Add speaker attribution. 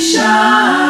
Speaker 1: shine.